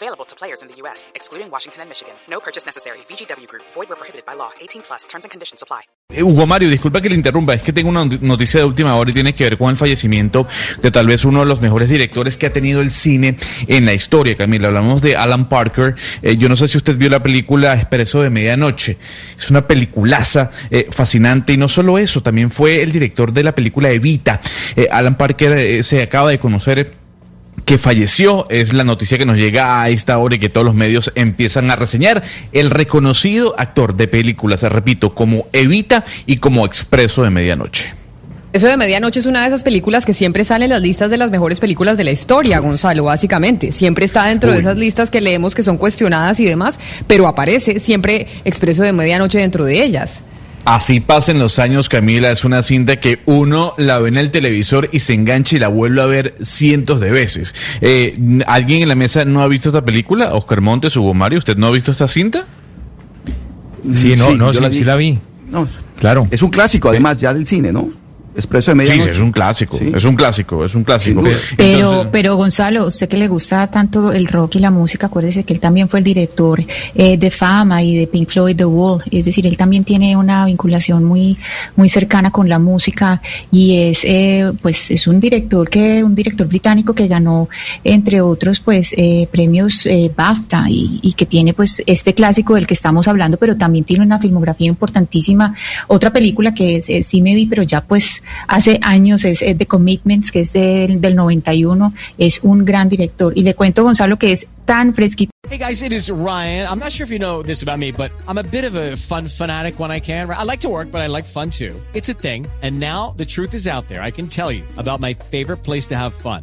Available to players in the U.S., excluding Washington and Michigan. No purchase necessary. VGW Group. Void where prohibited by law. 18 plus. Terms and conditions apply. Eh, Hugo Mario, disculpa que le interrumpa, es que tengo una not- noticia de última hora y tiene que ver con el fallecimiento de tal vez uno de los mejores directores que ha tenido el cine en la historia, Camila. Hablamos de Alan Parker. Eh, yo no sé si usted vio la película Expreso de Medianoche. Es una peliculaza eh, fascinante y no solo eso, también fue el director de la película Evita. Alan Parker se acaba de conocer que falleció, es la noticia que nos llega a esta hora y que todos los medios empiezan a reseñar. El reconocido actor de películas, repito, como Evita y como Expreso de Medianoche. Eso de Medianoche es una de esas películas que siempre sale en las listas de las mejores películas de la historia, Gonzalo, básicamente. Siempre está dentro de esas listas que leemos que son cuestionadas y demás, pero aparece siempre Expreso de Medianoche dentro de ellas. Así pasan los años, Camila, es una cinta que uno la ve en el televisor y se engancha y la vuelve a ver cientos de veces. Eh, ¿Alguien en la mesa no ha visto esta película? Oscar Montes, Hugo Mario, ¿usted no ha visto esta cinta? Sí, no, no, yo sí, sí la vi. No, Claro. Es un clásico, además, ya del cine, ¿no? Expreso de Sí, Medianoche. es un clásico, Sí. es un clásico, es un clásico. Pero, Entonces- pero Gonzalo, usted que le gusta tanto el rock y la música, acuérdese que él también fue el director eh, de Fama y de Pink Floyd The Wall, es decir, él también tiene una vinculación muy, muy cercana con la música y es, eh, pues, es un director que, un director británico que ganó, entre otros, pues, eh, premios eh, BAFTA y, y que tiene, pues, este clásico del que estamos hablando, pero también tiene una filmografía importantísima. Otra película que es, eh, sí me vi, pero ya, pues, hace años es, eh, The Commitments, que es del, del 91, es un gran director. Y le cuento, Gonzalo, que es tan fresquito. Hey guys, it is Ryan. I'm not sure if you know this about me, but I'm a bit of a fun fanatic when I can. I like to work, but I like fun too. It's a thing. And now the truth is out there. I can tell you about my favorite place to have fun.